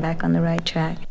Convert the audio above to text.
back on the right track.